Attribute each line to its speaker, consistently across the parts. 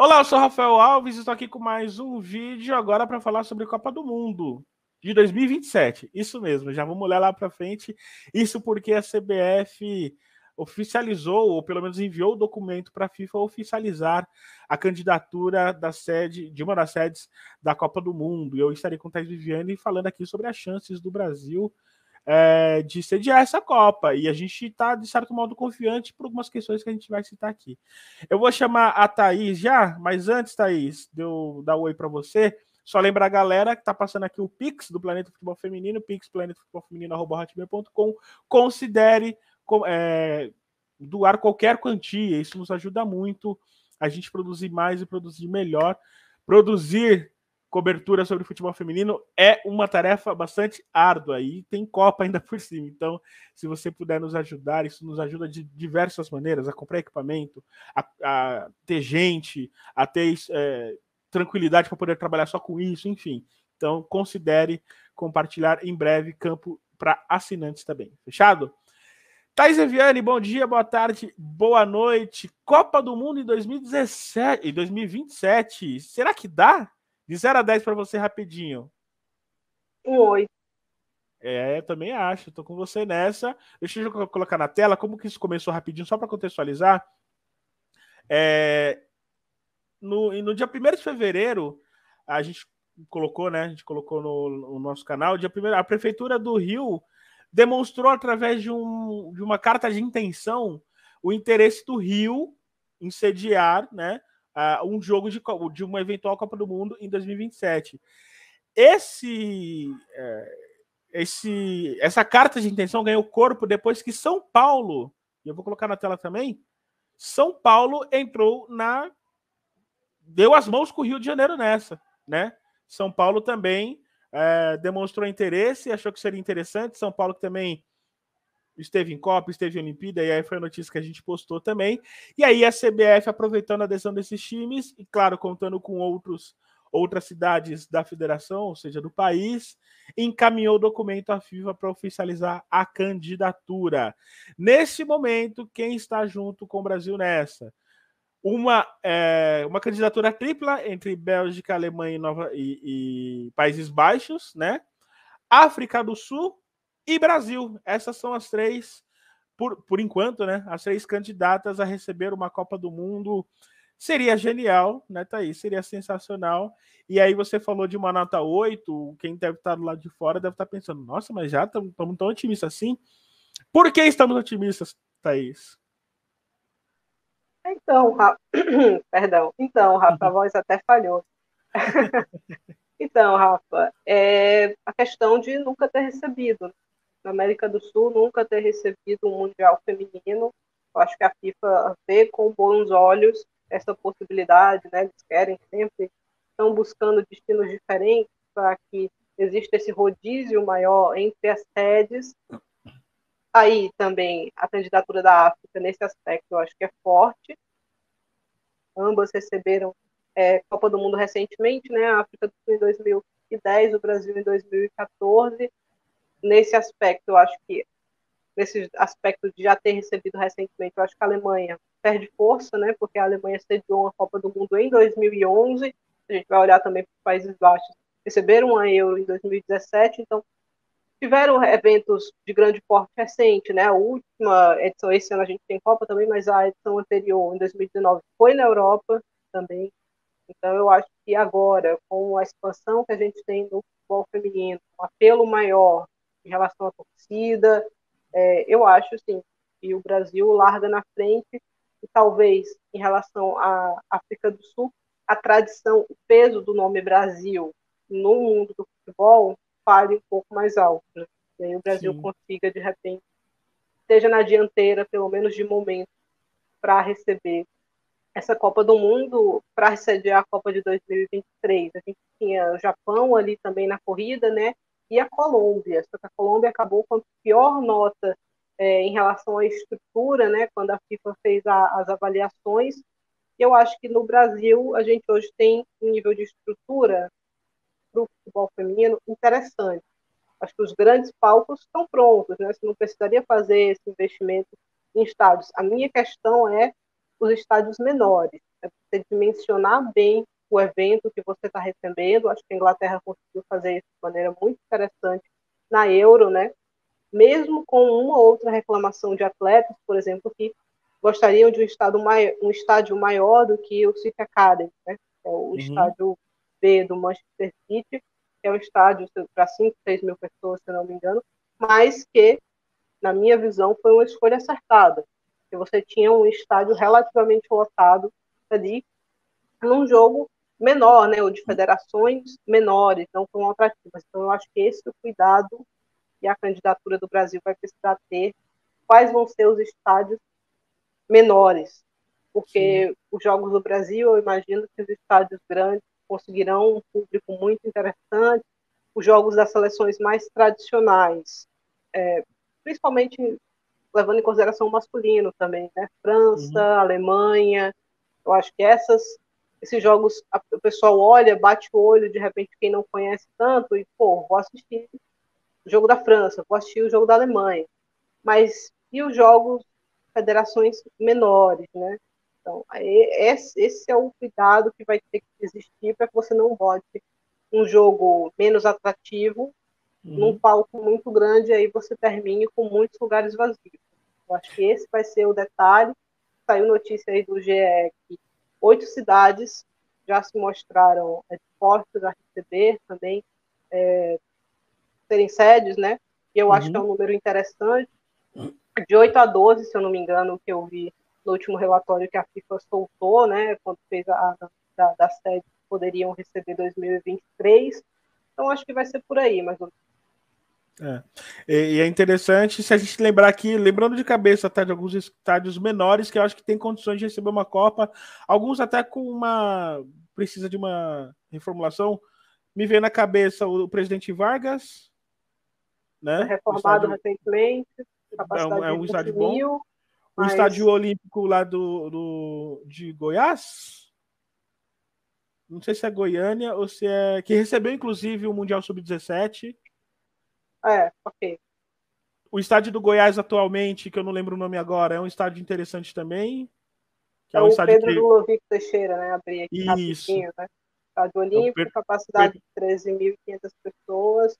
Speaker 1: Olá, eu sou Rafael Alves estou aqui com mais um vídeo agora para falar sobre Copa do Mundo de 2027. Isso mesmo, já vamos olhar lá para frente. Isso porque a CBF oficializou, ou pelo menos enviou o documento para a FIFA oficializar a candidatura da sede, de uma das sedes da Copa do Mundo. E eu estarei com o Thais Viviane falando aqui sobre as chances do Brasil é, de sediar essa Copa. E a gente está, de certo modo, confiante por algumas questões que a gente vai citar aqui. Eu vou chamar a Thaís já, mas antes, Thaís, de eu dar um oi para você, só lembrar a galera que está passando aqui o Pix do Planeta Futebol Feminino, Pix Planeta Futebol Feminino.com. Considere é, doar qualquer quantia, isso nos ajuda muito a gente produzir mais e produzir melhor. Produzir cobertura sobre futebol feminino é uma tarefa bastante árdua e tem Copa ainda por cima. Então, se você puder nos ajudar, isso nos ajuda de diversas maneiras a comprar equipamento, a, a ter gente, a ter é, tranquilidade para poder trabalhar só com isso, enfim. Então, considere compartilhar em breve campo para assinantes também. Fechado? Thais Eviane, bom dia, boa tarde, boa noite. Copa do Mundo em 2017 e 2027. Será que dá? De 0 a 10 para você rapidinho.
Speaker 2: Um 8.
Speaker 1: É, também acho. Tô com você nessa. Deixa eu colocar na tela como que isso começou rapidinho, só para contextualizar. É, no, no dia 1 de fevereiro, a gente colocou, né? A gente colocou no, no nosso canal. Dia primeiro, a Prefeitura do Rio demonstrou através de, um, de uma carta de intenção o interesse do Rio em sediar, né? Uh, um jogo de, de uma eventual Copa do Mundo em 2027. Esse, uh, esse, essa carta de intenção ganhou corpo depois que São Paulo, e eu vou colocar na tela também, São Paulo entrou na. deu as mãos com o Rio de Janeiro nessa, né? São Paulo também uh, demonstrou interesse, achou que seria interessante. São Paulo também esteve em Copa, esteve em Olimpíada, e aí foi a notícia que a gente postou também. E aí a CBF, aproveitando a adesão desses times, e claro, contando com outros outras cidades da federação, ou seja, do país, encaminhou o documento à FIFA para oficializar a candidatura. Nesse momento, quem está junto com o Brasil nessa? Uma, é, uma candidatura tripla entre Bélgica, Alemanha e, Nova, e, e Países Baixos, né? África do Sul, e Brasil. Essas são as três, por, por enquanto, né? As três candidatas a receber uma Copa do Mundo. Seria genial, né, Thaís? Seria sensacional. E aí você falou de uma nota 8, quem deve estar do lado de fora deve estar pensando, nossa, mas já estamos tão otimistas assim? Por que estamos otimistas, Thaís?
Speaker 2: Então, Rafa... perdão. Então, Rafa, a voz até falhou. então, Rafa, é a questão de nunca ter recebido na América do Sul nunca ter recebido um Mundial Feminino. Eu acho que a FIFA vê com bons olhos essa possibilidade, né? Eles querem sempre, estão buscando destinos diferentes para que exista esse rodízio maior entre as sedes. Aí também a candidatura da África nesse aspecto eu acho que é forte. Ambas receberam é, Copa do Mundo recentemente, né? A África do Sul em 2010, o Brasil em 2014 nesse aspecto, eu acho que nesse aspecto de já ter recebido recentemente, eu acho que a Alemanha perde força, né? Porque a Alemanha sediou uma Copa do Mundo em 2011. A gente vai olhar também para os Países Baixos, receberam uma Euro em 2017, então tiveram eventos de grande porte recente, né? A última edição, esse ano a gente tem Copa também, mas a edição anterior, em 2019, foi na Europa também. Então eu acho que agora, com a expansão que a gente tem no futebol feminino, um apelo maior, em relação à torcida. É, eu acho, sim, que o Brasil larga na frente e talvez em relação à África do Sul, a tradição, o peso do nome Brasil no mundo do futebol fale um pouco mais alto. Né? E aí o Brasil sim. consiga, de repente, esteja na dianteira, pelo menos de momento, para receber essa Copa do Mundo, para receber a Copa de 2023. A gente tinha o Japão ali também na corrida, né? E a Colômbia. Só que a Colômbia acabou com a pior nota é, em relação à estrutura, né, quando a FIFA fez a, as avaliações. Eu acho que no Brasil a gente hoje tem um nível de estrutura para o futebol feminino interessante. Acho que os grandes palcos estão prontos, né? Você não precisaria fazer esse investimento em estádios. A minha questão é os estádios menores. É você dimensionar bem o evento que você está recebendo. Acho que a Inglaterra conseguiu fazer isso de maneira muito interessante na Euro, né? Mesmo com uma outra reclamação de atletas, por exemplo, que gostariam de um, estado maior, um estádio maior do que o City Academy, né? É o uhum. estádio B do Manchester City, que é um estádio para 5, 6 mil pessoas, se não me engano, mas que, na minha visão, foi uma escolha acertada. Que você tinha um estádio relativamente lotado ali, num jogo menor, né, ou de federações menores, não tão atrativas. Então, eu acho que esse é o cuidado e a candidatura do Brasil vai precisar ter. Quais vão ser os estádios menores? Porque Sim. os Jogos do Brasil, eu imagino que os estádios grandes conseguirão um público muito interessante. Os jogos das seleções mais tradicionais, é, principalmente levando em consideração o masculino também, né? França, uhum. Alemanha. Eu acho que essas esses jogos, a, o pessoal olha, bate o olho, de repente quem não conhece tanto, e pô, vou assistir o jogo da França, vou assistir o jogo da Alemanha. Mas e os jogos federações menores, né? Então, esse é o cuidado que vai ter que existir para que você não bote um jogo menos atrativo uhum. num palco muito grande e aí você termine com muitos lugares vazios. Eu acho que esse vai ser o detalhe. Saiu notícia aí do GE que oito cidades já se mostraram é, dispostas a receber também, é, serem sedes, né? E eu uhum. acho que é um uhum. número interessante. De 8 a 12, se eu não me engano, que eu vi no último relatório que a FIFA soltou, né? Quando fez a da, da sede que poderiam receber 2023. Então acho que vai ser por aí, mais ou menos.
Speaker 1: É. E, é interessante se a gente lembrar aqui, lembrando de cabeça até de alguns estádios menores que eu acho que tem condições de receber uma Copa, alguns até com uma precisa de uma reformulação. Me vem na cabeça o, presidente Vargas, né?
Speaker 2: Reformado estádio... recentemente,
Speaker 1: é um, é um estádio bom. Mil, mas... O estádio olímpico lá do, do de Goiás, não sei se é Goiânia ou se é que recebeu inclusive o Mundial Sub-17
Speaker 2: é, ok.
Speaker 1: O estádio do Goiás atualmente, que eu não lembro o nome agora, é um estádio interessante também.
Speaker 2: Que é, é um o Pedro que... Ludovico Teixeira, né? Abri aqui Isso. né? Estádio é Olímpico, é capacidade de 13.500 pessoas.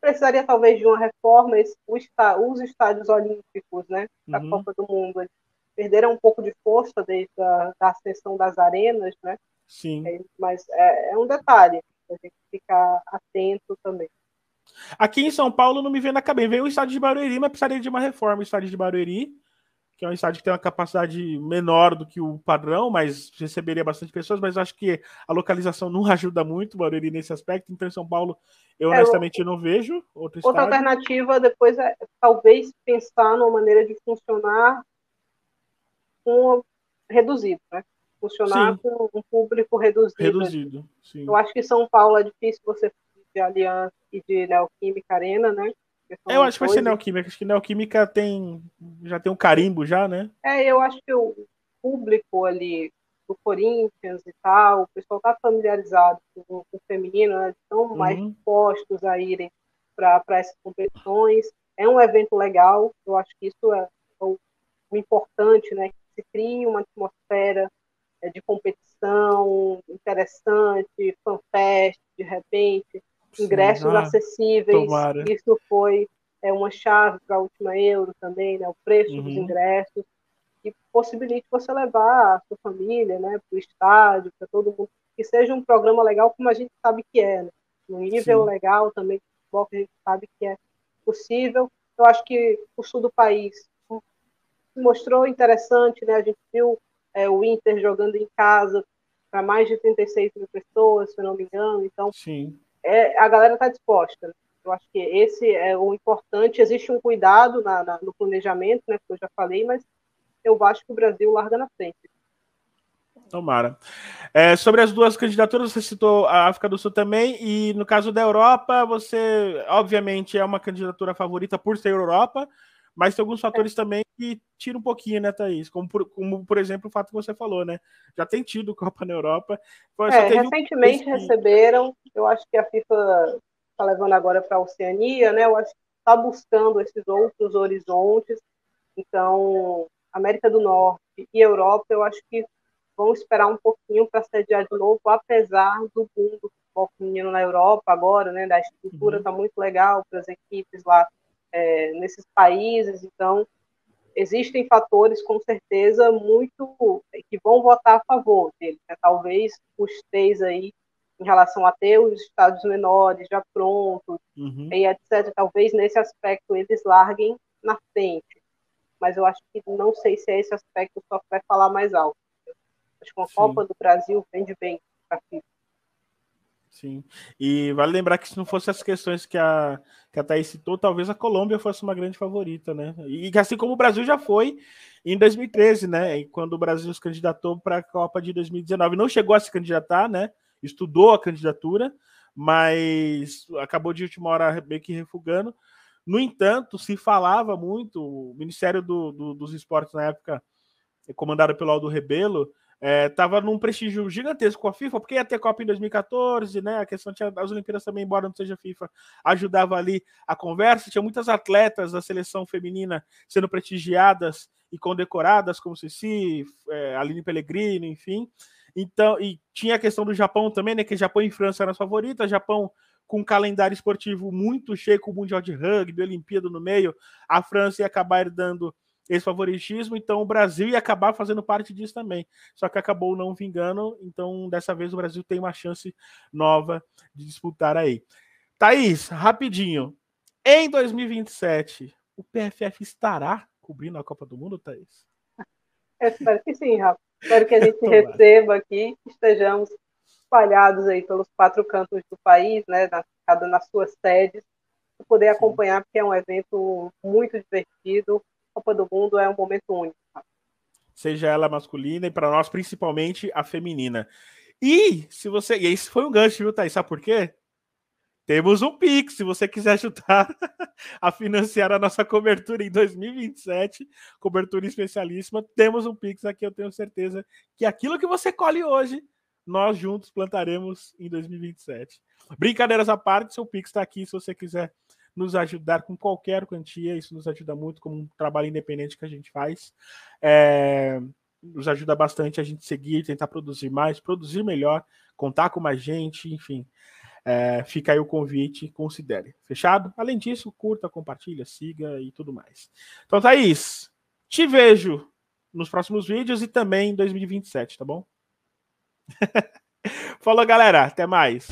Speaker 2: Precisaria talvez de uma reforma. os estádios olímpicos, né? Da uhum. Copa do Mundo, eles perderam um pouco de força desde a da ascensão das arenas, né?
Speaker 1: Sim.
Speaker 2: É, mas é, é um detalhe, a gente ficar atento também.
Speaker 1: Aqui em São Paulo não me vem na cabeça. Veio o estádio de Barueri, mas precisaria de uma reforma. O estádio de Barueri, que é um estádio que tem uma capacidade menor do que o padrão, mas receberia bastante pessoas. Mas acho que a localização não ajuda muito o Barueri nesse aspecto. Então, em São Paulo, eu é, honestamente não vejo outro
Speaker 2: Outra alternativa depois é talvez pensar numa maneira de funcionar com reduzido, né? Funcionar sim. com um público reduzido.
Speaker 1: Reduzido, sim.
Speaker 2: Eu acho que São Paulo é difícil você de Aliança e de Neoquímica Arena, né?
Speaker 1: Eu acho que vai ser Neoquímica. Acho que Neoquímica tem já tem um carimbo já, né?
Speaker 2: É, eu acho que o público ali do Corinthians e tal, o pessoal está familiarizado com, o feminino, né? estão uhum. mais dispostos a irem para essas competições. É um evento legal, eu acho que isso é o, o importante, né? Que se crie uma atmosfera é, de competição interessante, fanfest, de repente, ingressos ah, acessíveis. Tomara. Isso foi é, uma chave para a última euro também, né, o preço uhum. dos ingressos, que possibilite você levar a sua família né, para o estádio, para todo mundo, que seja um programa legal como a gente sabe que é, né? no nível Sim. legal também, que a gente sabe que é possível. Eu acho que o sul do país mostrou interessante, né? A gente viu é, o Inter jogando em casa para mais de 36 mil pessoas, se eu não me engano. Então,
Speaker 1: Sim
Speaker 2: é, a galera está disposta. Né? Eu acho que esse é o importante. Existe um cuidado na, na, no planejamento, né, que eu já falei, mas eu acho que o Brasil larga na frente.
Speaker 1: Tomara. É, sobre as duas candidaturas, você citou a África do Sul também, e no caso da Europa, você, obviamente, é uma candidatura favorita por ser Europa, mas tem alguns fatores é. também que tiram um pouquinho, né, Thaís? Como por, como, por exemplo, o fato que você falou, né? Já tem tido Copa na Europa.
Speaker 2: É, recentemente um... receberam, eu acho que a FIFA está levando agora para a Oceania, né? Eu acho que está buscando esses outros horizontes. Então, América do Norte, e Europa, eu acho que vão esperar um pouquinho para sediar de novo, apesar do boom do futebol feminino na Europa agora, né? Da estrutura está uhum. Tá muito legal para as equipes lá é, nesses países, então existem fatores com certeza muito que vão votar a favor dele. Né? Talvez os três aí em relação a ter os estados menores já prontos uhum. e etc. Talvez nesse aspecto eles larguem na frente, mas eu acho que não sei se é esse aspecto só vai falar mais alto. Acho que a Copa do Brasil vende bem para FIFA.
Speaker 1: Sim. E vale lembrar que se não fosse as questões que a, que a Thaís citou, talvez a Colômbia fosse uma grande favorita, né? E assim como o Brasil já foi em 2013, né? quando o Brasil se candidatou para a Copa de 2019. Não chegou a se candidatar, né? Estudou a candidatura, mas acabou de última hora meio que refugando. No entanto, se falava muito, o Ministério do, do, dos Esportes na época, comandado pelo Aldo Rebelo, estava é, num prestígio gigantesco com a FIFA, porque ia ter Copa em 2014, né? A questão tinha as Olimpíadas também, embora não seja FIFA, ajudava ali a conversa. Tinha muitas atletas da seleção feminina sendo prestigiadas e condecoradas, como Ceci, é, Aline Pellegrino, enfim. Então, e tinha a questão do Japão também, né? Que Japão e França eram as favoritas, Japão com um calendário esportivo muito cheio, com o Mundial de Rugby, Olimpíada no meio, a França ia acabar dando esse favoritismo, então o Brasil ia acabar fazendo parte disso também. Só que acabou não vingando, então dessa vez o Brasil tem uma chance nova de disputar aí. Thaís, rapidinho. Em 2027, o PFF estará cobrindo a Copa do Mundo, Thaís?
Speaker 2: Eu espero que sim, Rafa. Espero que a gente receba aqui, estejamos espalhados aí pelos quatro cantos do país, né, cada nas suas sedes, para poder acompanhar, porque é um evento muito divertido, Copa do Mundo é um momento único.
Speaker 1: Seja ela masculina e para nós principalmente a feminina. E se você, e esse foi um gancho, viu, Thaís? Sabe por quê? Temos um Pix, se você quiser ajudar a financiar a nossa cobertura em 2027, cobertura especialíssima, temos um Pix aqui, eu tenho certeza que aquilo que você colhe hoje, nós juntos plantaremos em 2027. Brincadeiras à parte, seu Pix está aqui se você quiser nos ajudar com qualquer quantia, isso nos ajuda muito como um trabalho independente que a gente faz. É, nos ajuda bastante a gente seguir, tentar produzir mais, produzir melhor, contar com mais gente, enfim. É, fica aí o convite, considere. Fechado? Além disso, curta, compartilha, siga e tudo mais. Então, Thaís, te vejo nos próximos vídeos e também em 2027, tá bom? Falou, galera. Até mais.